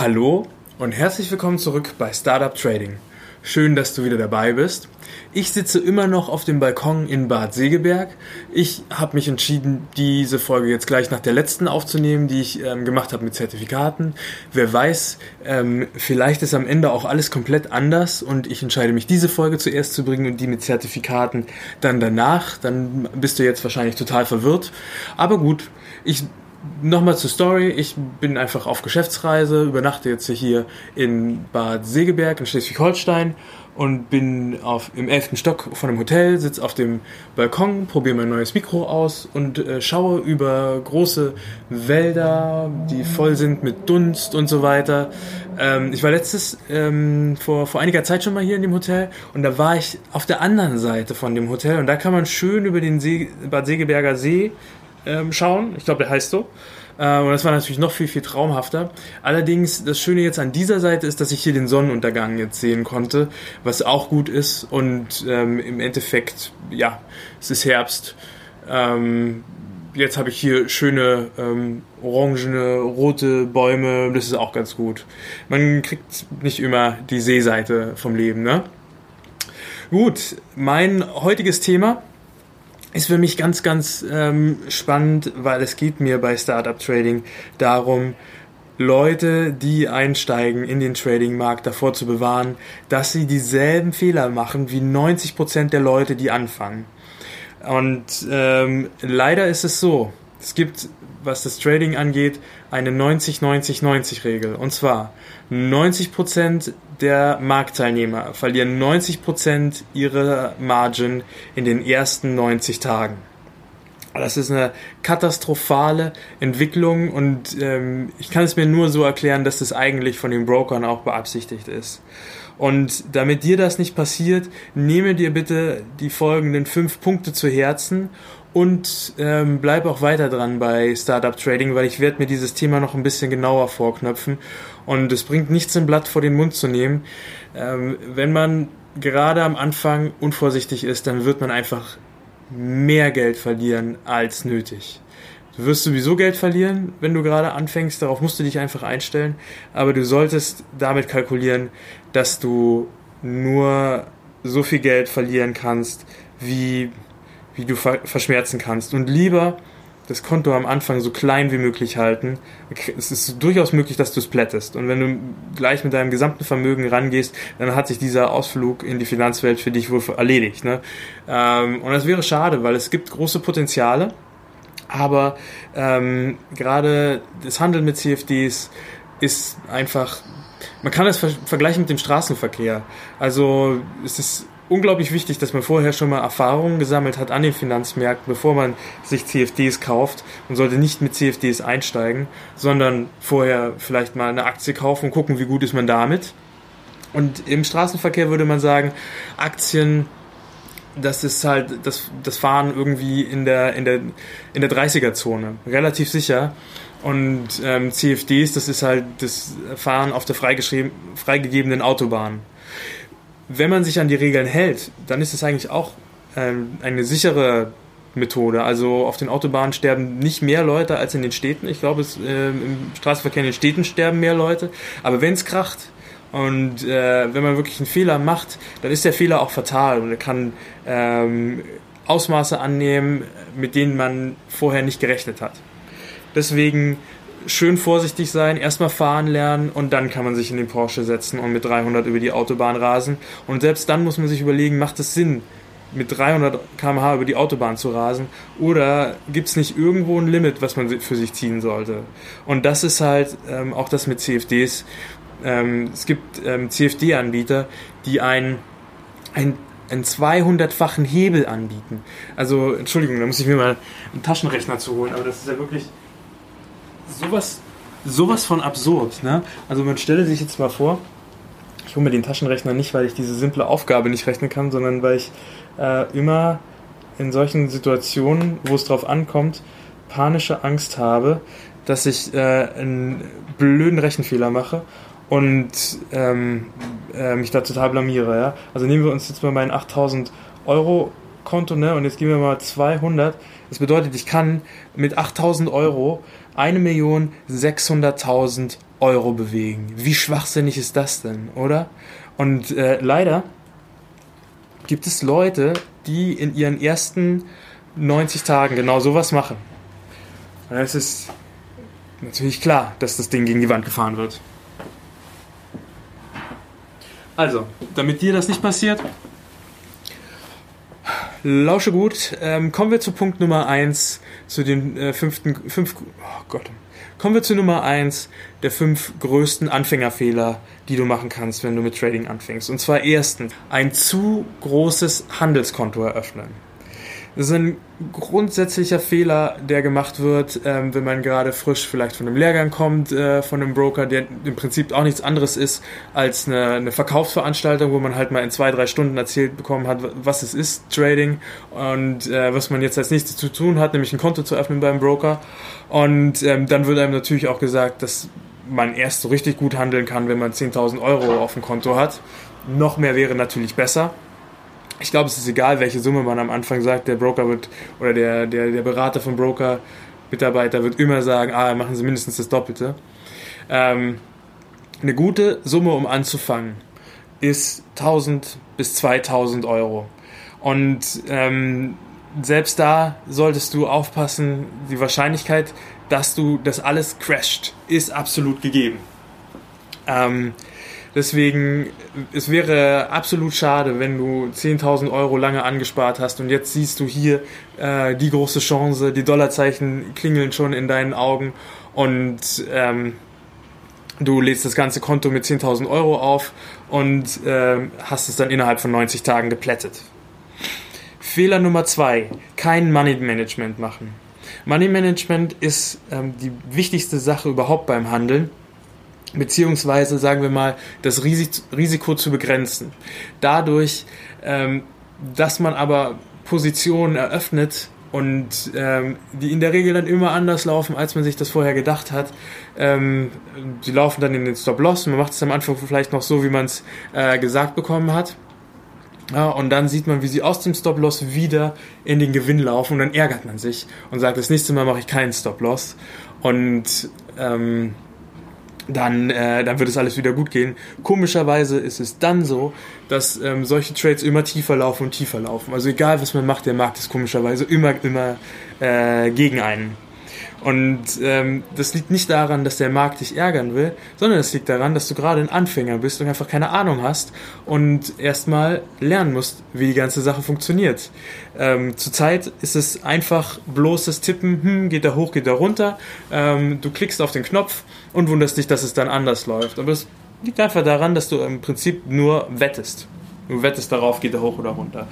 Hallo und herzlich willkommen zurück bei Startup Trading. Schön, dass du wieder dabei bist. Ich sitze immer noch auf dem Balkon in Bad Segeberg. Ich habe mich entschieden, diese Folge jetzt gleich nach der letzten aufzunehmen, die ich ähm, gemacht habe mit Zertifikaten. Wer weiß, ähm, vielleicht ist am Ende auch alles komplett anders und ich entscheide mich, diese Folge zuerst zu bringen und die mit Zertifikaten dann danach. Dann bist du jetzt wahrscheinlich total verwirrt. Aber gut, ich Nochmal zur Story. Ich bin einfach auf Geschäftsreise, übernachte jetzt hier in Bad Segeberg in Schleswig-Holstein und bin auf, im elften Stock von einem Hotel, sitze auf dem Balkon, probiere mein neues Mikro aus und äh, schaue über große Wälder, die voll sind mit Dunst und so weiter. Ähm, ich war letztes, ähm, vor, vor einiger Zeit schon mal hier in dem Hotel und da war ich auf der anderen Seite von dem Hotel und da kann man schön über den See, Bad Segeberger See ähm, schauen. Ich glaube, der heißt so. Äh, und das war natürlich noch viel, viel traumhafter. Allerdings, das Schöne jetzt an dieser Seite ist, dass ich hier den Sonnenuntergang jetzt sehen konnte, was auch gut ist. Und ähm, im Endeffekt, ja, es ist Herbst. Ähm, jetzt habe ich hier schöne ähm, orangene, rote Bäume. Das ist auch ganz gut. Man kriegt nicht immer die Seeseite vom Leben, ne? Gut, mein heutiges Thema ist für mich ganz, ganz ähm, spannend, weil es geht mir bei Startup Trading darum, Leute, die einsteigen in den Trading-Markt, davor zu bewahren, dass sie dieselben Fehler machen wie 90 Prozent der Leute, die anfangen. Und ähm, leider ist es so, es gibt, was das Trading angeht, eine 90-90-90-Regel. Und zwar 90% der Marktteilnehmer verlieren 90% ihrer Margin in den ersten 90 Tagen. Das ist eine katastrophale Entwicklung und ähm, ich kann es mir nur so erklären, dass das eigentlich von den Brokern auch beabsichtigt ist. Und damit dir das nicht passiert, nehme dir bitte die folgenden fünf Punkte zu Herzen und ähm, bleib auch weiter dran bei Startup Trading, weil ich werde mir dieses Thema noch ein bisschen genauer vorknöpfen und es bringt nichts im Blatt vor den Mund zu nehmen. Ähm, wenn man gerade am Anfang unvorsichtig ist, dann wird man einfach mehr Geld verlieren als nötig. Du wirst sowieso Geld verlieren, wenn du gerade anfängst, darauf musst du dich einfach einstellen, aber du solltest damit kalkulieren, dass du nur so viel Geld verlieren kannst, wie wie du verschmerzen kannst. Und lieber das Konto am Anfang so klein wie möglich halten. Es ist durchaus möglich, dass du es plättest. Und wenn du gleich mit deinem gesamten Vermögen rangehst, dann hat sich dieser Ausflug in die Finanzwelt für dich wohl erledigt. Ne? Ähm, und das wäre schade, weil es gibt große Potenziale. Aber ähm, gerade das Handeln mit CFDs ist einfach, man kann es vergleichen mit dem Straßenverkehr. Also es ist unglaublich wichtig, dass man vorher schon mal Erfahrungen gesammelt hat an den Finanzmärkten, bevor man sich CFDs kauft und sollte nicht mit CFDs einsteigen, sondern vorher vielleicht mal eine Aktie kaufen und gucken, wie gut ist man damit. Und im Straßenverkehr würde man sagen, Aktien, das ist halt das, das Fahren irgendwie in der, in der, in der 30er-Zone, relativ sicher. Und ähm, CFDs, das ist halt das Fahren auf der freigegebenen Autobahn wenn man sich an die Regeln hält, dann ist es eigentlich auch ähm, eine sichere Methode. Also auf den Autobahnen sterben nicht mehr Leute als in den Städten. Ich glaube, es, äh, im Straßenverkehr in den Städten sterben mehr Leute. Aber wenn es kracht und äh, wenn man wirklich einen Fehler macht, dann ist der Fehler auch fatal und er kann ähm, Ausmaße annehmen, mit denen man vorher nicht gerechnet hat. Deswegen schön vorsichtig sein, erstmal fahren lernen und dann kann man sich in den Porsche setzen und mit 300 über die Autobahn rasen. Und selbst dann muss man sich überlegen, macht es Sinn, mit 300 km/h über die Autobahn zu rasen oder gibt es nicht irgendwo ein Limit, was man für sich ziehen sollte? Und das ist halt ähm, auch das mit CFDs. Ähm, es gibt ähm, CFD-Anbieter, die ein, ein einen 200-fachen Hebel anbieten. Also, Entschuldigung, da muss ich mir mal einen Taschenrechner zu holen, aber das ist ja wirklich sowas, sowas von absurd. Ne? Also, man stelle sich jetzt mal vor, ich hole mir den Taschenrechner nicht, weil ich diese simple Aufgabe nicht rechnen kann, sondern weil ich äh, immer in solchen Situationen, wo es drauf ankommt, panische Angst habe, dass ich äh, einen blöden Rechenfehler mache und ähm, äh, mich da total blamiere. Ja? Also nehmen wir uns jetzt mal mein 8000 Euro Konto ne? und jetzt geben wir mal 200. Das bedeutet, ich kann mit 8000 Euro 1.600.000 Euro bewegen. Wie schwachsinnig ist das denn, oder? Und äh, leider gibt es Leute, die in ihren ersten 90 Tagen genau sowas machen. Und es ist natürlich klar, dass das Ding gegen die Wand gefahren wird. Also, damit dir das nicht passiert, lausche gut. Ähm, kommen wir zu Punkt Nummer 1, zu den äh, fünften, fünf, oh Gott. Kommen wir zu Nummer 1 der fünf größten Anfängerfehler, die du machen kannst, wenn du mit Trading anfängst. Und zwar erstens, ein zu großes Handelskonto eröffnen. Das ist ein grundsätzlicher Fehler, der gemacht wird, ähm, wenn man gerade frisch vielleicht von einem Lehrgang kommt, äh, von einem Broker, der im Prinzip auch nichts anderes ist als eine, eine Verkaufsveranstaltung, wo man halt mal in zwei, drei Stunden erzählt bekommen hat, was es ist, Trading und äh, was man jetzt als nächstes zu tun hat, nämlich ein Konto zu öffnen beim Broker. Und ähm, dann wird einem natürlich auch gesagt, dass man erst so richtig gut handeln kann, wenn man 10.000 Euro auf dem Konto hat. Noch mehr wäre natürlich besser ich glaube, es ist egal, welche Summe man am Anfang sagt. Der Broker wird oder der, der, der Berater vom Broker, Mitarbeiter wird immer sagen, ah, machen Sie mindestens das Doppelte. Ähm, eine gute Summe, um anzufangen, ist 1000 bis 2000 Euro. Und ähm, selbst da solltest du aufpassen, die Wahrscheinlichkeit, dass du das alles crasht, ist absolut gegeben. Ähm, Deswegen, es wäre absolut schade, wenn du 10.000 Euro lange angespart hast und jetzt siehst du hier äh, die große Chance, die Dollarzeichen klingeln schon in deinen Augen und ähm, du lädst das ganze Konto mit 10.000 Euro auf und äh, hast es dann innerhalb von 90 Tagen geplättet. Fehler Nummer zwei, kein Money Management machen. Money Management ist ähm, die wichtigste Sache überhaupt beim Handeln beziehungsweise sagen wir mal, das Risiko zu begrenzen. Dadurch, ähm, dass man aber Positionen eröffnet und ähm, die in der Regel dann immer anders laufen, als man sich das vorher gedacht hat. Ähm, die laufen dann in den Stop-Loss man macht es am Anfang vielleicht noch so, wie man es äh, gesagt bekommen hat. Ja, und dann sieht man, wie sie aus dem Stop-Loss wieder in den Gewinn laufen und dann ärgert man sich und sagt, das nächste Mal mache ich keinen Stop-Loss. Und ähm, dann, äh, dann wird es alles wieder gut gehen. Komischerweise ist es dann so, dass ähm, solche Trades immer tiefer laufen und tiefer laufen. Also egal, was man macht, der Markt ist komischerweise immer, immer äh, gegen einen. Und ähm, das liegt nicht daran, dass der Markt dich ärgern will, sondern es liegt daran, dass du gerade ein Anfänger bist und einfach keine Ahnung hast und erstmal lernen musst, wie die ganze Sache funktioniert. Ähm, zurzeit ist es einfach bloßes Tippen, hm, geht da hoch, geht da runter. Ähm, du klickst auf den Knopf und wunderst dich, dass es dann anders läuft. Aber es liegt einfach daran, dass du im Prinzip nur wettest. Du wettest darauf, geht er hoch oder runter.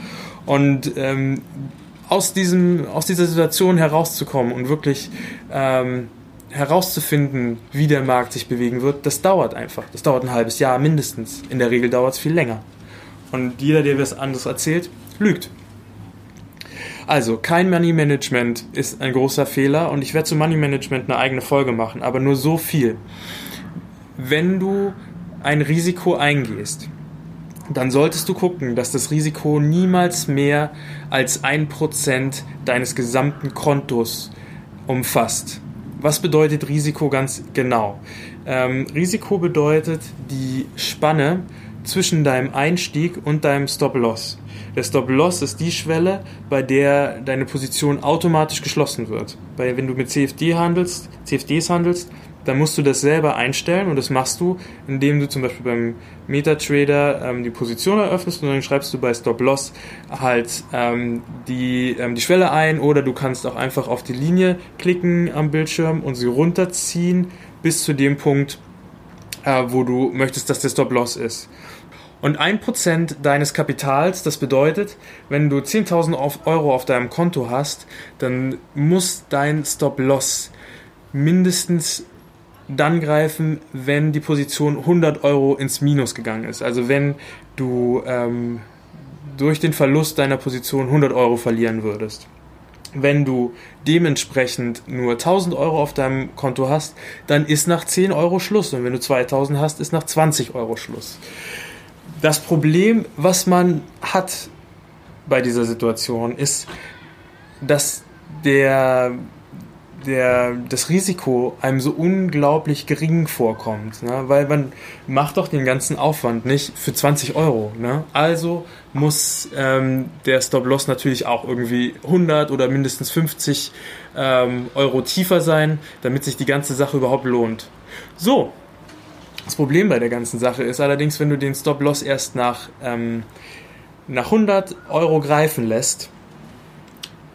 Und ähm, aus, diesem, aus dieser Situation herauszukommen und wirklich ähm, herauszufinden, wie der Markt sich bewegen wird, das dauert einfach. Das dauert ein halbes Jahr mindestens. In der Regel dauert es viel länger. Und jeder, der was anderes erzählt, lügt. Also, kein Money Management ist ein großer Fehler und ich werde zu Money Management eine eigene Folge machen, aber nur so viel. Wenn du ein Risiko eingehst, dann solltest du gucken, dass das Risiko niemals mehr als ein Prozent deines gesamten Kontos umfasst. Was bedeutet Risiko ganz genau? Ähm, Risiko bedeutet die Spanne zwischen deinem Einstieg und deinem Stop-Loss. Der Stop-Loss ist die Schwelle, bei der deine Position automatisch geschlossen wird. Weil wenn du mit CFD handelst, CFDs handelst, dann musst du das selber einstellen und das machst du, indem du zum Beispiel beim MetaTrader ähm, die Position eröffnest und dann schreibst du bei Stop Loss halt ähm, die, ähm, die Schwelle ein oder du kannst auch einfach auf die Linie klicken am Bildschirm und sie runterziehen bis zu dem Punkt, äh, wo du möchtest, dass der Stop Loss ist. Und 1% deines Kapitals, das bedeutet, wenn du 10.000 Euro auf deinem Konto hast, dann muss dein Stop Loss mindestens dann greifen, wenn die Position 100 Euro ins Minus gegangen ist. Also wenn du ähm, durch den Verlust deiner Position 100 Euro verlieren würdest. Wenn du dementsprechend nur 1000 Euro auf deinem Konto hast, dann ist nach 10 Euro Schluss. Und wenn du 2000 hast, ist nach 20 Euro Schluss. Das Problem, was man hat bei dieser Situation, ist, dass der der, das Risiko einem so unglaublich gering vorkommt, ne? weil man macht doch den ganzen Aufwand nicht für 20 Euro. Ne? Also muss ähm, der Stop-Loss natürlich auch irgendwie 100 oder mindestens 50 ähm, Euro tiefer sein, damit sich die ganze Sache überhaupt lohnt. So, das Problem bei der ganzen Sache ist allerdings, wenn du den Stop-Loss erst nach, ähm, nach 100 Euro greifen lässt,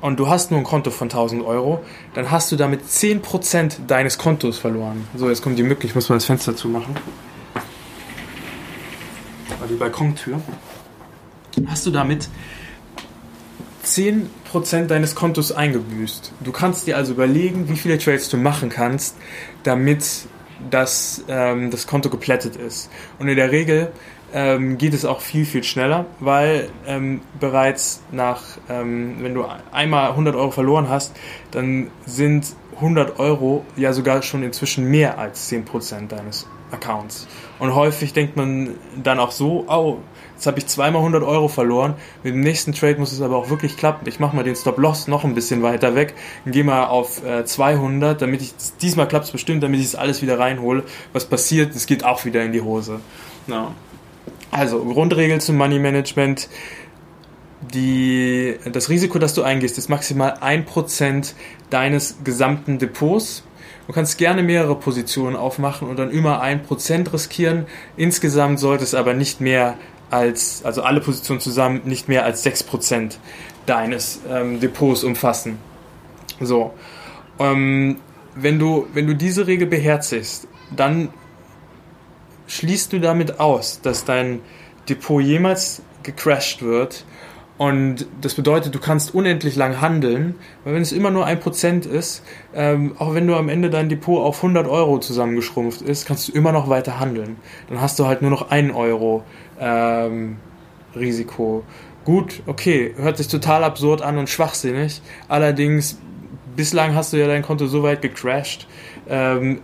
und du hast nur ein Konto von 1000 Euro, dann hast du damit 10% deines Kontos verloren. So, jetzt kommt die Möglichkeit, ich muss mal das Fenster zumachen. Die Balkontür. Hast du damit 10% deines Kontos eingebüßt. Du kannst dir also überlegen, wie viele Trades du machen kannst, damit das, ähm, das Konto geplättet ist. Und in der Regel ähm, geht es auch viel, viel schneller, weil ähm, bereits nach, ähm, wenn du einmal 100 Euro verloren hast, dann sind 100 Euro ja sogar schon inzwischen mehr als 10% deines Accounts. Und häufig denkt man dann auch so, oh, jetzt habe ich zweimal 100 Euro verloren, mit dem nächsten Trade muss es aber auch wirklich klappen. Ich mache mal den Stop-Loss noch ein bisschen weiter weg gehe mal auf äh, 200, damit ich, diesmal klappt es bestimmt, damit ich es alles wieder reinhole. Was passiert, es geht auch wieder in die Hose. Ja. Also, Grundregel zum Money Management. Die, das Risiko, das du eingehst, ist maximal 1% deines gesamten Depots. Du kannst gerne mehrere Positionen aufmachen und dann immer 1% riskieren. Insgesamt sollte es aber nicht mehr als, also alle Positionen zusammen, nicht mehr als 6% deines ähm, Depots umfassen. So. Ähm, wenn, du, wenn du diese Regel beherzigst, dann schließt du damit aus, dass dein Depot jemals gecrashed wird. Und das bedeutet, du kannst unendlich lang handeln, weil wenn es immer nur ein Prozent ist, ähm, auch wenn du am Ende dein Depot auf 100 Euro zusammengeschrumpft ist, kannst du immer noch weiter handeln. Dann hast du halt nur noch ein Euro ähm, Risiko. Gut, okay, hört sich total absurd an und schwachsinnig. Allerdings, bislang hast du ja dein Konto so weit gecrashed. Ähm,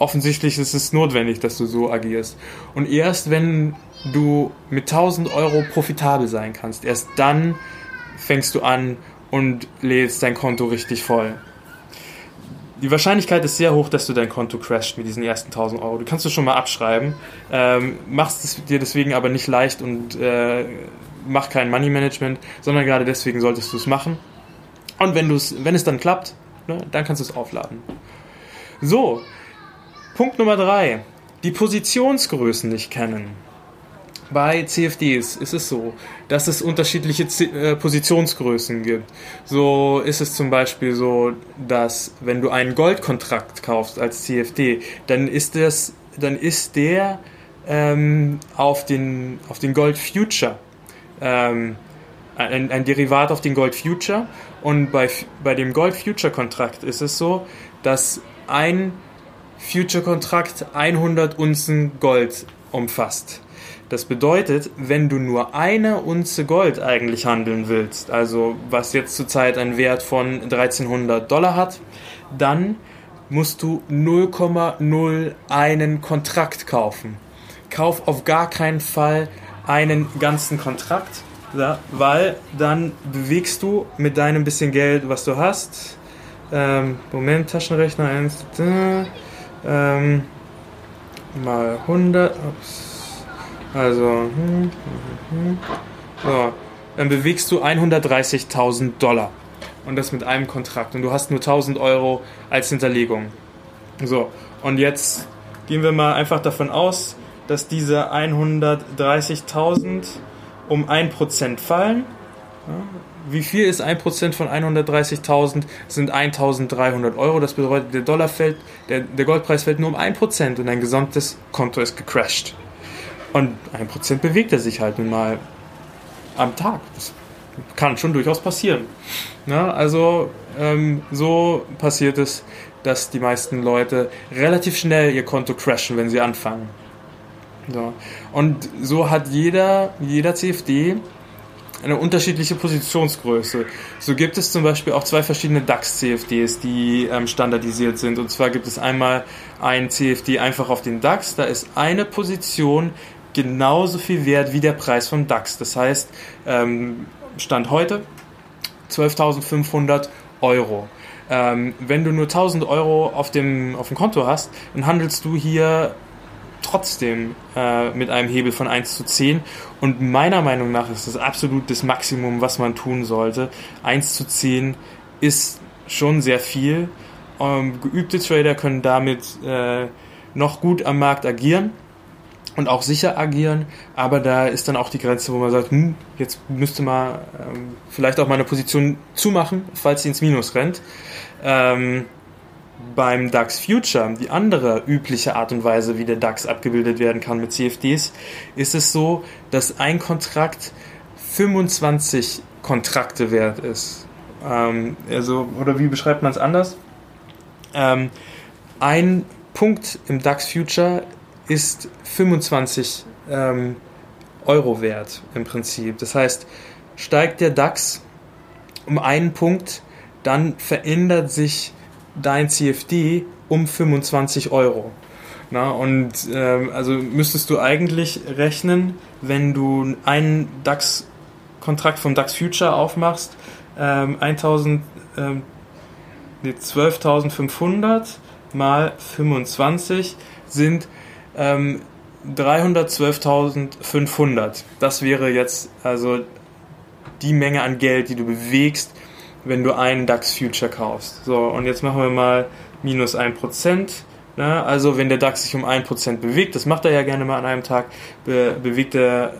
offensichtlich ist es notwendig, dass du so agierst. Und erst wenn du mit 1000 Euro profitabel sein kannst, erst dann fängst du an und lädst dein Konto richtig voll. Die Wahrscheinlichkeit ist sehr hoch, dass du dein Konto crasht mit diesen ersten 1000 Euro. Du kannst es schon mal abschreiben, ähm, machst es dir deswegen aber nicht leicht und äh, mach kein Money Management, sondern gerade deswegen solltest du es machen. Und wenn, wenn es dann klappt, ne, dann kannst du es aufladen. So, Punkt Nummer drei. Die Positionsgrößen nicht kennen. Bei CFDs ist es so, dass es unterschiedliche äh, Positionsgrößen gibt. So ist es zum Beispiel so, dass wenn du einen Goldkontrakt kaufst als CFD, dann ist das, dann ist der ähm, auf den auf den Gold Future ähm, ein, ein Derivat auf den Gold Future und bei bei dem Gold Future Kontrakt ist es so, dass ein Future-Kontrakt 100 Unzen Gold umfasst. Das bedeutet, wenn du nur eine Unze Gold eigentlich handeln willst, also was jetzt zurzeit einen Wert von 1300 Dollar hat, dann musst du 0,01 Kontrakt kaufen. Kauf auf gar keinen Fall einen ganzen Kontrakt, weil dann bewegst du mit deinem bisschen Geld, was du hast. Ähm, Moment, Taschenrechner 1 ähm, mal 100. Ups. Also, hm, hm, hm, so, dann bewegst du 130.000 Dollar. Und das mit einem Kontrakt. Und du hast nur 1000 Euro als Hinterlegung. So, und jetzt gehen wir mal einfach davon aus, dass diese 130.000 um 1% fallen. Wie viel ist 1% von 130.000? Sind 1.300 Euro. Das bedeutet, der Dollar fällt, der, der Goldpreis fällt nur um 1% und dein gesamtes Konto ist gecrashed. Und 1% bewegt er sich halt nun mal am Tag. Das kann schon durchaus passieren. Ja, also ähm, so passiert es, dass die meisten Leute relativ schnell ihr Konto crashen, wenn sie anfangen. So. Und so hat jeder, jeder CFD eine unterschiedliche Positionsgröße. So gibt es zum Beispiel auch zwei verschiedene DAX-CFDs, die ähm, standardisiert sind. Und zwar gibt es einmal ein CFD einfach auf den DAX. Da ist eine Position genauso viel wert wie der Preis vom DAX. Das heißt, ähm, Stand heute 12.500 Euro. Ähm, wenn du nur 1000 Euro auf dem, auf dem Konto hast, dann handelst du hier trotzdem äh, mit einem Hebel von 1 zu 10. Und meiner Meinung nach ist das absolut das Maximum, was man tun sollte. 1 zu 10 ist schon sehr viel. Ähm, geübte Trader können damit äh, noch gut am Markt agieren und auch sicher agieren, aber da ist dann auch die Grenze, wo man sagt, hm, jetzt müsste man ähm, vielleicht auch mal eine Position zumachen, falls sie ins Minus rennt. Ähm, beim DAX Future, die andere übliche Art und Weise, wie der DAX abgebildet werden kann mit CFDs, ist es so, dass ein Kontrakt 25 Kontrakte wert ist. Ähm, also, oder wie beschreibt man es anders? Ähm, ein Punkt im DAX Future ist 25 ähm, Euro wert im Prinzip. Das heißt, steigt der DAX um einen Punkt, dann verändert sich dein CFD um 25 Euro. Na, und ähm, also müsstest du eigentlich rechnen, wenn du einen DAX-Kontrakt vom DAX Future aufmachst, ähm, 1000, ähm, nee, 12.500 mal 25 sind ähm, 312.500. Das wäre jetzt also die Menge an Geld, die du bewegst, wenn du einen DAX Future kaufst. So, und jetzt machen wir mal minus 1%. Ne? Also wenn der DAX sich um 1% bewegt, das macht er ja gerne mal an einem Tag, be bewegt er,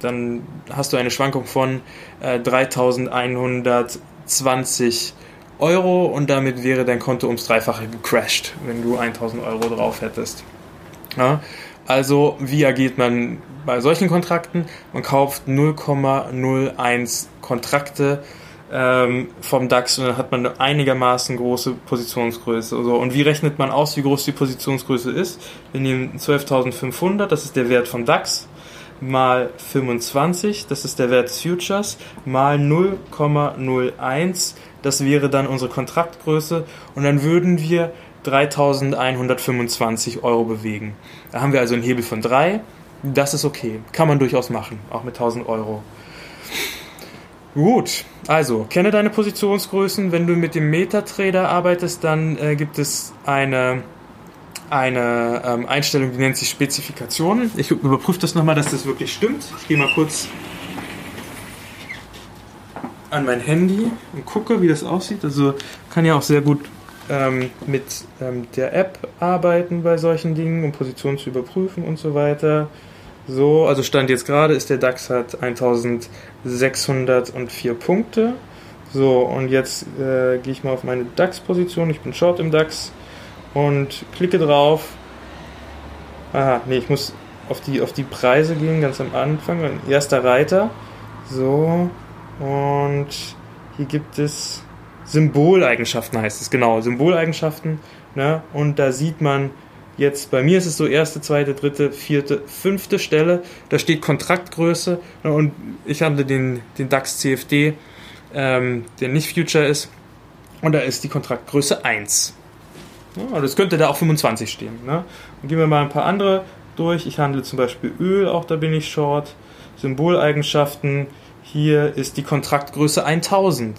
dann hast du eine Schwankung von äh, 3120 Euro und damit wäre dein Konto ums Dreifache gecrashed, wenn du 1000 Euro drauf hättest. Ja? Also wie agiert man bei solchen Kontrakten? Man kauft 0,01 Kontrakte ähm, vom DAX und dann hat man eine einigermaßen große Positionsgröße. Also, und wie rechnet man aus, wie groß die Positionsgröße ist? Wir nehmen 12.500, das ist der Wert vom DAX, mal 25, das ist der Wert des Futures, mal 0,01, das wäre dann unsere Kontraktgröße und dann würden wir 3125 Euro bewegen. Da haben wir also einen Hebel von 3. Das ist okay. Kann man durchaus machen, auch mit 1000 Euro. Gut, also kenne deine Positionsgrößen. Wenn du mit dem MetaTrader arbeitest, dann äh, gibt es eine, eine ähm, Einstellung, die nennt sich Spezifikationen. Ich überprüfe das nochmal, dass das wirklich stimmt. Ich gehe mal kurz an mein Handy und gucke, wie das aussieht. Also kann ja auch sehr gut ähm, mit ähm, der App arbeiten bei solchen Dingen, um Positionen zu überprüfen und so weiter. So, also Stand jetzt gerade ist der DAX hat 1604 Punkte. So, und jetzt äh, gehe ich mal auf meine DAX-Position. Ich bin Short im DAX und klicke drauf. Aha, nee, ich muss auf die, auf die Preise gehen, ganz am Anfang. Erster Reiter. So, und hier gibt es Symboleigenschaften heißt es, genau, Symboleigenschaften. Ne? Und da sieht man jetzt, bei mir ist es so erste, zweite, dritte, vierte, fünfte Stelle, da steht Kontraktgröße ne? und ich habe den, den DAX CFD, ähm, der nicht Future ist, und da ist die Kontraktgröße 1. Ja, also das könnte da auch 25 stehen. Ne? Und gehen wir mal ein paar andere durch. Ich handle zum Beispiel Öl, auch da bin ich short. Symboleigenschaften, hier ist die Kontraktgröße 1000.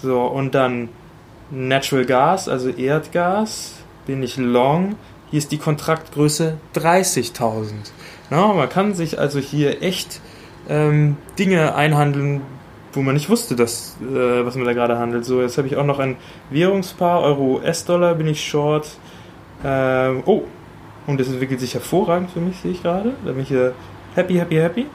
So, und dann Natural Gas, also Erdgas, bin ich long. Hier ist die Kontraktgröße 30.000. Ja, man kann sich also hier echt ähm, Dinge einhandeln, wo man nicht wusste, dass, äh, was man da gerade handelt. So, jetzt habe ich auch noch ein Währungspaar, Euro-US-Dollar bin ich short. Ähm, oh, und das entwickelt sich hervorragend für mich, sehe ich gerade. Da bin ich hier happy, happy, happy.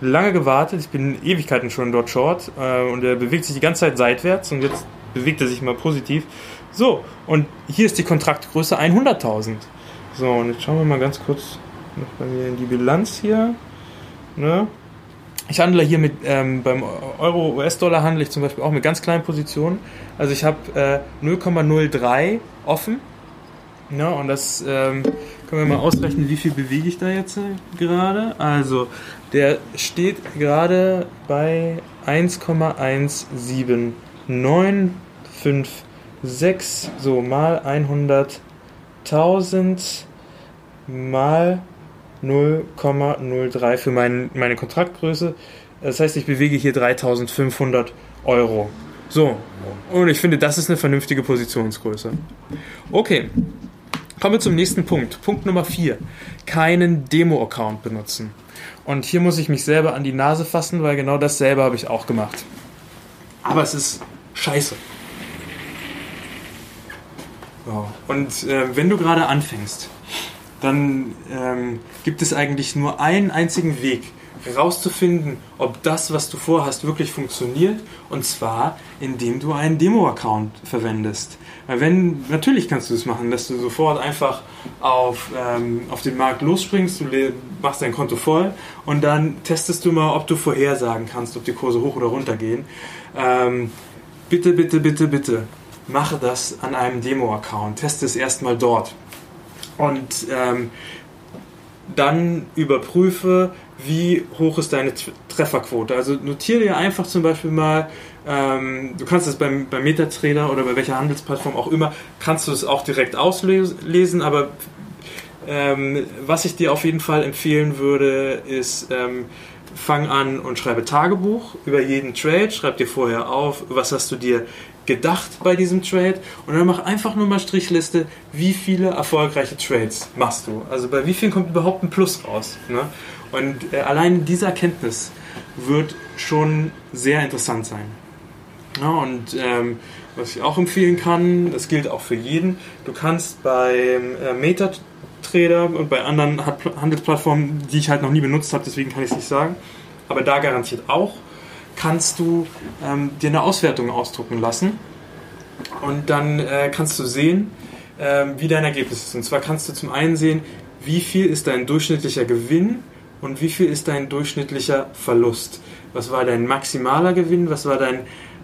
Lange gewartet, ich bin Ewigkeiten schon dort short äh, und er bewegt sich die ganze Zeit seitwärts und jetzt bewegt er sich mal positiv. So, und hier ist die Kontraktgröße 100.000. So, und jetzt schauen wir mal ganz kurz noch bei mir in die Bilanz hier. Ne? Ich handle hier mit, ähm, beim Euro-US-Dollar handle ich zum Beispiel auch mit ganz kleinen Positionen. Also ich habe äh, 0,03 offen. Ja, und das ähm, können wir mal ausrechnen, wie viel bewege ich da jetzt äh, gerade. Also der steht gerade bei 1,17956 so mal 100.000 mal 0,03 für mein, meine Kontraktgröße. Das heißt, ich bewege hier 3500 Euro. So, und ich finde, das ist eine vernünftige Positionsgröße. Okay, kommen wir zum nächsten Punkt. Punkt Nummer 4. Keinen Demo-Account benutzen. Und hier muss ich mich selber an die Nase fassen, weil genau dasselbe habe ich auch gemacht. Aber es ist scheiße. Oh. Und äh, wenn du gerade anfängst, dann ähm, gibt es eigentlich nur einen einzigen Weg, herauszufinden, ob das, was du vorhast, wirklich funktioniert. Und zwar, indem du einen Demo-Account verwendest. Wenn, natürlich kannst du es das machen, dass du sofort einfach auf, ähm, auf den Markt losspringst, du machst dein Konto voll und dann testest du mal, ob du vorhersagen kannst, ob die Kurse hoch oder runter gehen. Ähm, bitte, bitte, bitte, bitte, mache das an einem Demo-Account. Teste es erstmal dort und ähm, dann überprüfe, wie hoch ist deine Trefferquote. Also notiere dir einfach zum Beispiel mal, ähm, du kannst es beim, beim Metatrader oder bei welcher Handelsplattform auch immer, kannst du es auch direkt auslesen, aber ähm, was ich dir auf jeden Fall empfehlen würde, ist, ähm, fang an und schreibe Tagebuch über jeden Trade, schreib dir vorher auf, was hast du dir gedacht bei diesem Trade und dann mach einfach nur mal Strichliste, wie viele erfolgreiche Trades machst du. Also bei wie vielen kommt überhaupt ein Plus raus. Ne? Und äh, allein diese Erkenntnis wird schon sehr interessant sein. Ja, und ähm, was ich auch empfehlen kann, das gilt auch für jeden, du kannst beim äh, MetaTrader und bei anderen Handelsplattformen, die ich halt noch nie benutzt habe, deswegen kann ich es nicht sagen, aber da garantiert auch, kannst du ähm, dir eine Auswertung ausdrucken lassen und dann äh, kannst du sehen, äh, wie dein Ergebnis ist. Und zwar kannst du zum einen sehen, wie viel ist dein durchschnittlicher Gewinn und wie viel ist dein durchschnittlicher Verlust. Was war dein maximaler Gewinn, was war dein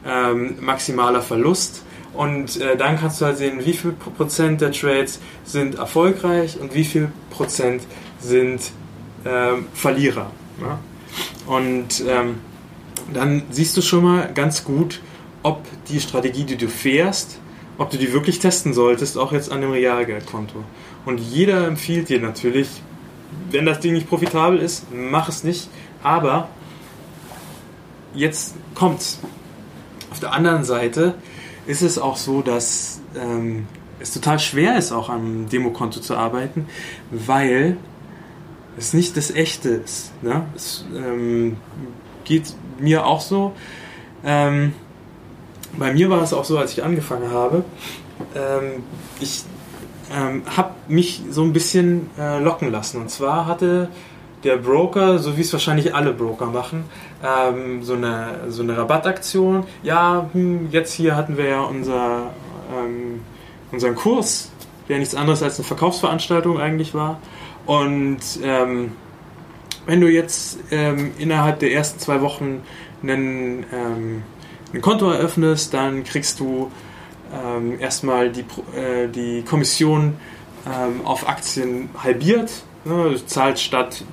ähm, maximaler Verlust. Und äh, dann kannst du halt sehen, wie viel Prozent der Trades sind erfolgreich und wie viel Prozent sind ähm, Verlierer. Ja? Und ähm, dann siehst du schon mal ganz gut, ob die Strategie, die du fährst, ob du die wirklich testen solltest, auch jetzt an dem Realgeldkonto. Und jeder empfiehlt dir natürlich, wenn das Ding nicht profitabel ist, mach es nicht. Aber jetzt kommt's. Auf der anderen Seite ist es auch so, dass ähm, es total schwer ist, auch am Demokonto zu arbeiten, weil es nicht das Echte ist. Ne? Es ähm, geht mir auch so. Ähm, bei mir war es auch so, als ich angefangen habe. Ähm, ich ähm, habe mich so ein bisschen äh, locken lassen. Und zwar hatte der Broker, so wie es wahrscheinlich alle Broker machen, ähm, so, eine, so eine Rabattaktion. Ja, hm, jetzt hier hatten wir ja unser, ähm, unseren Kurs, der nichts anderes als eine Verkaufsveranstaltung eigentlich war. Und ähm, wenn du jetzt ähm, innerhalb der ersten zwei Wochen einen, ähm, ein Konto eröffnest, dann kriegst du ähm, erstmal die, äh, die Kommission auf Aktien halbiert. Ne? Du zahlst statt,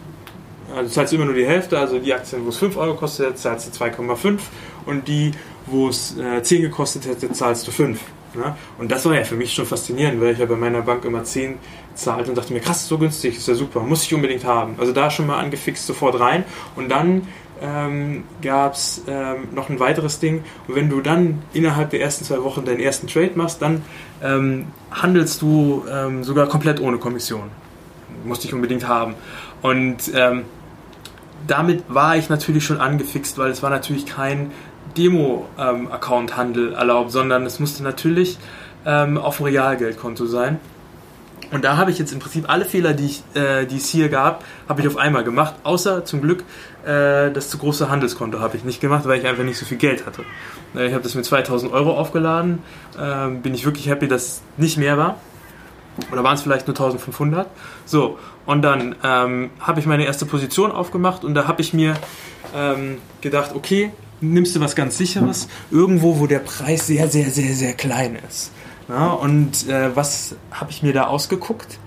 also du zahlst immer nur die Hälfte, also die Aktien, wo es 5 Euro kostet, zahlst du 2,5 und die, wo es äh, 10 gekostet hätte, zahlst du 5. Ne? Und das war ja für mich schon faszinierend, weil ich ja bei meiner Bank immer 10 zahlte und dachte mir, krass, so günstig, ist ja super, muss ich unbedingt haben. Also da schon mal angefixt, sofort rein. Und dann ähm, gab es ähm, noch ein weiteres Ding. Und wenn du dann innerhalb der ersten zwei Wochen deinen ersten Trade machst, dann ähm, handelst du ähm, sogar komplett ohne Kommission. Musste ich unbedingt haben. Und ähm, damit war ich natürlich schon angefixt, weil es war natürlich kein Demo-Account-Handel erlaubt, sondern es musste natürlich ähm, auf dem Realgeldkonto sein. Und da habe ich jetzt im Prinzip alle Fehler, die, ich, äh, die es hier gab, habe ich auf einmal gemacht. Außer zum Glück äh, das zu große Handelskonto habe ich nicht gemacht, weil ich einfach nicht so viel Geld hatte. Äh, ich habe das mit 2000 Euro aufgeladen. Ähm, bin ich wirklich happy, dass es nicht mehr war. Oder waren es vielleicht nur 1500? So, und dann ähm, habe ich meine erste Position aufgemacht und da habe ich mir ähm, gedacht, okay, nimmst du was ganz Sicheres, irgendwo, wo der Preis sehr, sehr, sehr, sehr klein ist. Ja, und äh, was habe ich mir da ausgeguckt?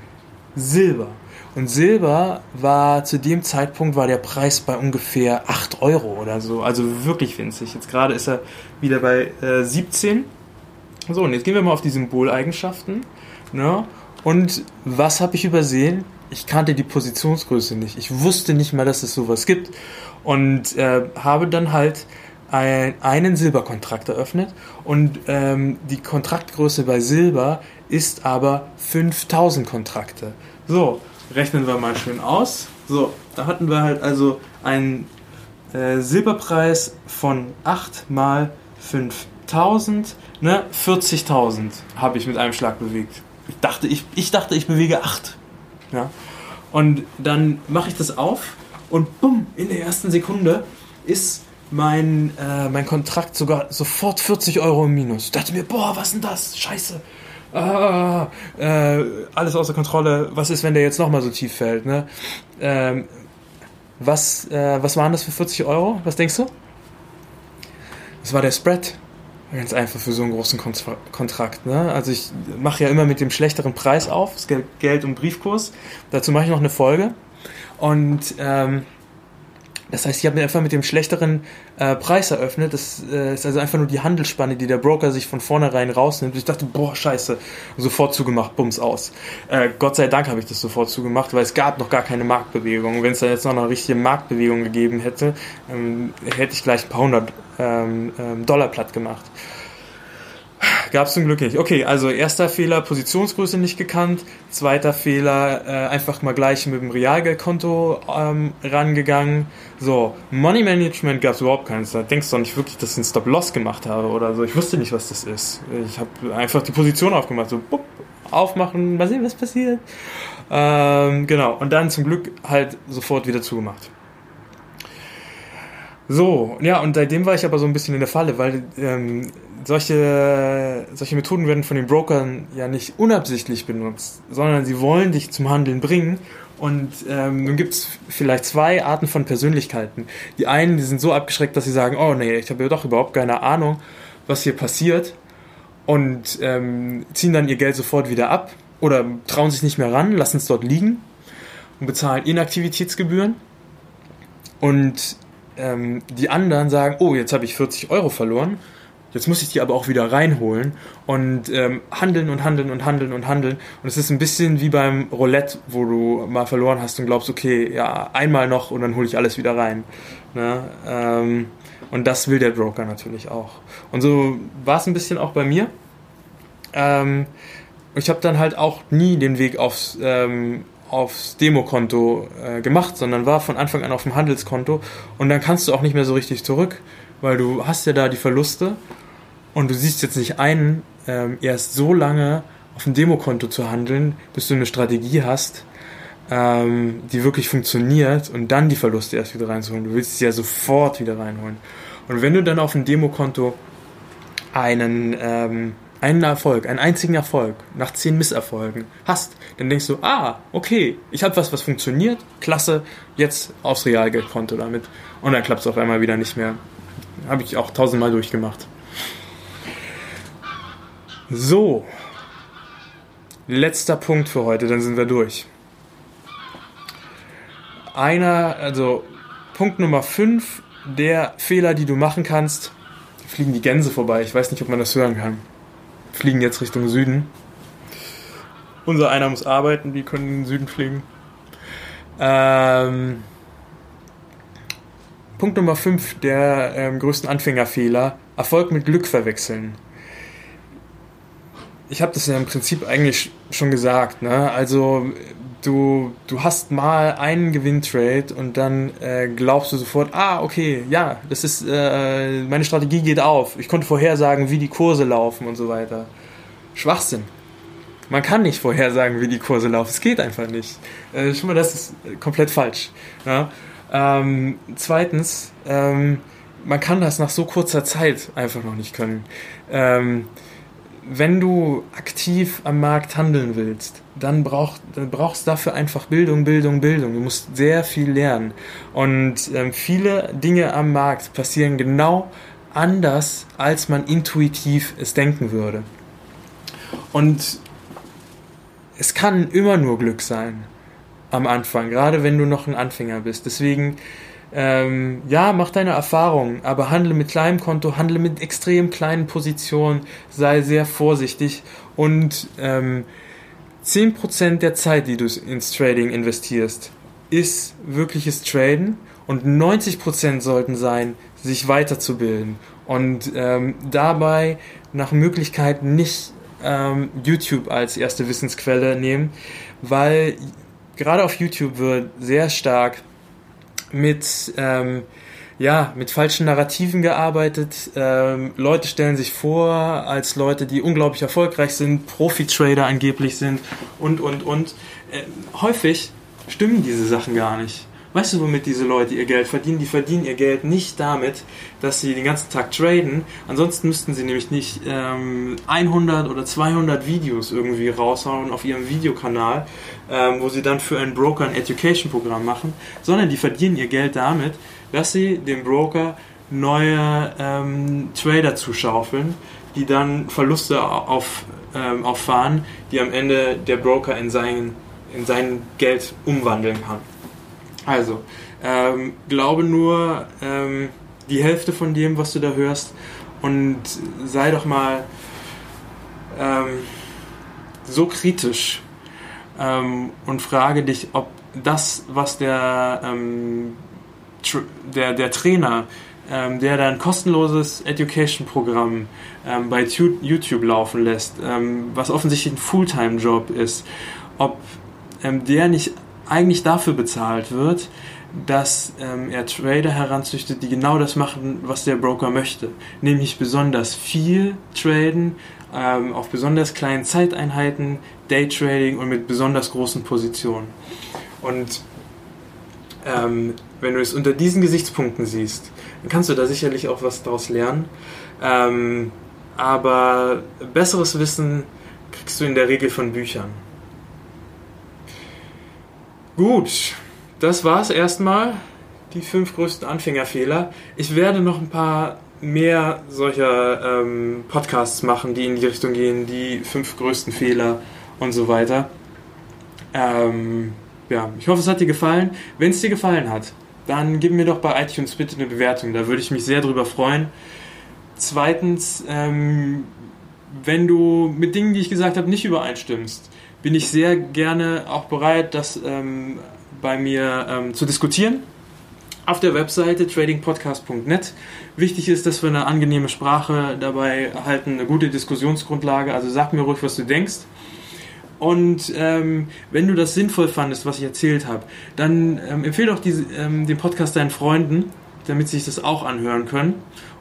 Silber. Und Silber war zu dem Zeitpunkt war der Preis bei ungefähr 8 Euro oder so. Also wirklich winzig. Jetzt gerade ist er wieder bei äh, 17. So, und jetzt gehen wir mal auf die Symboleigenschaften. Ne? Und was habe ich übersehen? Ich kannte die Positionsgröße nicht. Ich wusste nicht mal, dass es sowas gibt. Und äh, habe dann halt ein, einen Silberkontrakt eröffnet und ähm, die Kontraktgröße bei Silber ist aber 5000 Kontrakte. So, rechnen wir mal schön aus. So, da hatten wir halt also einen äh, Silberpreis von 8 mal 5000, ne, 40.000 habe ich mit einem Schlag bewegt. Ich dachte, ich, ich dachte, ich bewege 8. Ja. Und dann mache ich das auf und bumm, in der ersten Sekunde ist mein, äh, mein Kontrakt sogar sofort 40 Euro im Minus. Ich dachte mir, boah, was denn das? Scheiße. Ah, äh, alles außer Kontrolle. Was ist, wenn der jetzt nochmal so tief fällt? Ne? Ähm, was, äh, was waren das für 40 Euro? Was denkst du? Das war der Spread. Ganz einfach für so einen großen Kontrakt. Ne? Also ich mache ja immer mit dem schlechteren Preis auf, das Geld- und Briefkurs. Dazu mache ich noch eine Folge. Und ähm, das heißt, ich habe mir einfach mit dem schlechteren äh, Preis eröffnet. Das äh, ist also einfach nur die Handelsspanne, die der Broker sich von vornherein rausnimmt. Ich dachte, boah, scheiße, sofort zugemacht, bums aus. Äh, Gott sei Dank habe ich das sofort zugemacht, weil es gab noch gar keine Marktbewegung. Wenn es da jetzt noch eine richtige Marktbewegung gegeben hätte, ähm, hätte ich gleich ein paar hundert ähm, ähm, Dollar platt gemacht. Gab es zum Glück nicht. Okay, also erster Fehler, Positionsgröße nicht gekannt. Zweiter Fehler, äh, einfach mal gleich mit dem Realgeldkonto ähm, rangegangen. So, Money Management gab es überhaupt keins. Da denkst du doch nicht wirklich, dass ich einen Stop-Loss gemacht habe oder so. Ich wusste nicht, was das ist. Ich habe einfach die Position aufgemacht. So, bupp, aufmachen, mal sehen, was passiert. Ähm, genau, und dann zum Glück halt sofort wieder zugemacht. So, ja, und seitdem war ich aber so ein bisschen in der Falle, weil ähm, solche, solche Methoden werden von den Brokern ja nicht unabsichtlich benutzt, sondern sie wollen dich zum Handeln bringen. Und ähm, nun gibt es vielleicht zwei Arten von Persönlichkeiten. Die einen, die sind so abgeschreckt, dass sie sagen, oh nee, ich habe ja doch überhaupt keine Ahnung, was hier passiert. Und ähm, ziehen dann ihr Geld sofort wieder ab oder trauen sich nicht mehr ran, lassen es dort liegen und bezahlen Inaktivitätsgebühren. Und ähm, die anderen sagen, oh, jetzt habe ich 40 Euro verloren, jetzt muss ich die aber auch wieder reinholen und ähm, handeln und handeln und handeln und handeln. Und es ist ein bisschen wie beim Roulette, wo du mal verloren hast und glaubst, okay, ja, einmal noch und dann hole ich alles wieder rein. Ne? Ähm, und das will der Broker natürlich auch. Und so war es ein bisschen auch bei mir. Ähm, ich habe dann halt auch nie den Weg aufs, ähm, aufs Demokonto äh, gemacht, sondern war von Anfang an auf dem Handelskonto und dann kannst du auch nicht mehr so richtig zurück, weil du hast ja da die Verluste und du siehst jetzt nicht ein, ähm, erst so lange auf dem Demokonto zu handeln, bis du eine Strategie hast, ähm, die wirklich funktioniert und dann die Verluste erst wieder reinzuholen. Du willst sie ja sofort wieder reinholen. Und wenn du dann auf dem Demokonto einen ähm, einen Erfolg, einen einzigen Erfolg nach zehn Misserfolgen hast, dann denkst du, ah, okay, ich habe was, was funktioniert, klasse, jetzt aufs Realgeldkonto damit. Und dann klappt es auf einmal wieder nicht mehr. Habe ich auch tausendmal durchgemacht. So, letzter Punkt für heute, dann sind wir durch. Einer, also Punkt Nummer 5, der Fehler, die du machen kannst, fliegen die Gänse vorbei. Ich weiß nicht, ob man das hören kann fliegen jetzt Richtung Süden. Unser einer muss arbeiten, wir können in den Süden fliegen. Ähm, Punkt Nummer 5 der ähm, größten Anfängerfehler: Erfolg mit Glück verwechseln. Ich habe das ja im Prinzip eigentlich schon gesagt. Ne? Also du, du hast mal einen Gewinntrade und dann äh, glaubst du sofort, ah, okay, ja, das ist, äh, meine Strategie geht auf. Ich konnte vorhersagen, wie die Kurse laufen und so weiter. Schwachsinn. Man kann nicht vorhersagen, wie die Kurse laufen. Es geht einfach nicht. Äh, schon mal, das ist komplett falsch. Ja? Ähm, zweitens, ähm, man kann das nach so kurzer Zeit einfach noch nicht können. Ähm, wenn du aktiv am Markt handeln willst, dann, brauch, dann brauchst du dafür einfach Bildung, Bildung, Bildung. Du musst sehr viel lernen. Und ähm, viele Dinge am Markt passieren genau anders, als man intuitiv es denken würde. Und es kann immer nur Glück sein am Anfang, gerade wenn du noch ein Anfänger bist. Deswegen ähm, ja, mach deine Erfahrungen, aber handle mit kleinem Konto, handle mit extrem kleinen Positionen, sei sehr vorsichtig und ähm, 10% der Zeit, die du ins Trading investierst, ist wirkliches Traden und 90% sollten sein, sich weiterzubilden und ähm, dabei nach Möglichkeit nicht ähm, YouTube als erste Wissensquelle nehmen, weil gerade auf YouTube wird sehr stark mit, ähm, ja, mit falschen Narrativen gearbeitet. Ähm, Leute stellen sich vor als Leute, die unglaublich erfolgreich sind, Profi-Trader angeblich sind und, und, und. Äh, häufig stimmen diese Sachen gar nicht. Weißt du, womit diese Leute ihr Geld verdienen? Die verdienen ihr Geld nicht damit, dass sie den ganzen Tag traden. Ansonsten müssten sie nämlich nicht ähm, 100 oder 200 Videos irgendwie raushauen auf ihrem Videokanal, ähm, wo sie dann für einen Broker ein Education-Programm machen, sondern die verdienen ihr Geld damit, dass sie dem Broker neue ähm, Trader zuschaufeln, die dann Verluste auf, ähm, auffahren, die am Ende der Broker in sein, in sein Geld umwandeln kann. Also, ähm, glaube nur ähm, die Hälfte von dem, was du da hörst. Und sei doch mal ähm, so kritisch ähm, und frage dich, ob das, was der, ähm, der, der Trainer, ähm, der da ein kostenloses Education-Programm bei YouTube laufen lässt, was offensichtlich ein Fulltime-Job ist, ob der nicht eigentlich dafür bezahlt wird, dass ähm, er Trader heranzüchtet, die genau das machen, was der Broker möchte. Nämlich besonders viel traden, ähm, auf besonders kleinen Zeiteinheiten, Daytrading und mit besonders großen Positionen. Und ähm, wenn du es unter diesen Gesichtspunkten siehst, dann kannst du da sicherlich auch was daraus lernen. Ähm, aber besseres Wissen kriegst du in der Regel von Büchern. Gut, das war's erstmal. Die fünf größten Anfängerfehler. Ich werde noch ein paar mehr solcher ähm, Podcasts machen, die in die Richtung gehen, die fünf größten Fehler und so weiter. Ähm, ja, ich hoffe, es hat dir gefallen. Wenn es dir gefallen hat, dann gib mir doch bei iTunes bitte eine Bewertung. Da würde ich mich sehr drüber freuen. Zweitens, ähm, wenn du mit Dingen, die ich gesagt habe, nicht übereinstimmst, bin ich sehr gerne auch bereit, das ähm, bei mir ähm, zu diskutieren. Auf der Webseite tradingpodcast.net. Wichtig ist, dass wir eine angenehme Sprache dabei erhalten, eine gute Diskussionsgrundlage. Also sag mir ruhig, was du denkst. Und ähm, wenn du das sinnvoll fandest, was ich erzählt habe, dann ähm, empfehle doch diese, ähm, den Podcast deinen Freunden, damit sie sich das auch anhören können.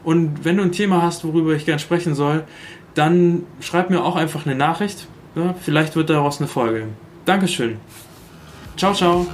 Und wenn du ein Thema hast, worüber ich gern sprechen soll, dann schreib mir auch einfach eine Nachricht ja, vielleicht wird daraus eine Folge. Dankeschön. Ciao, ciao.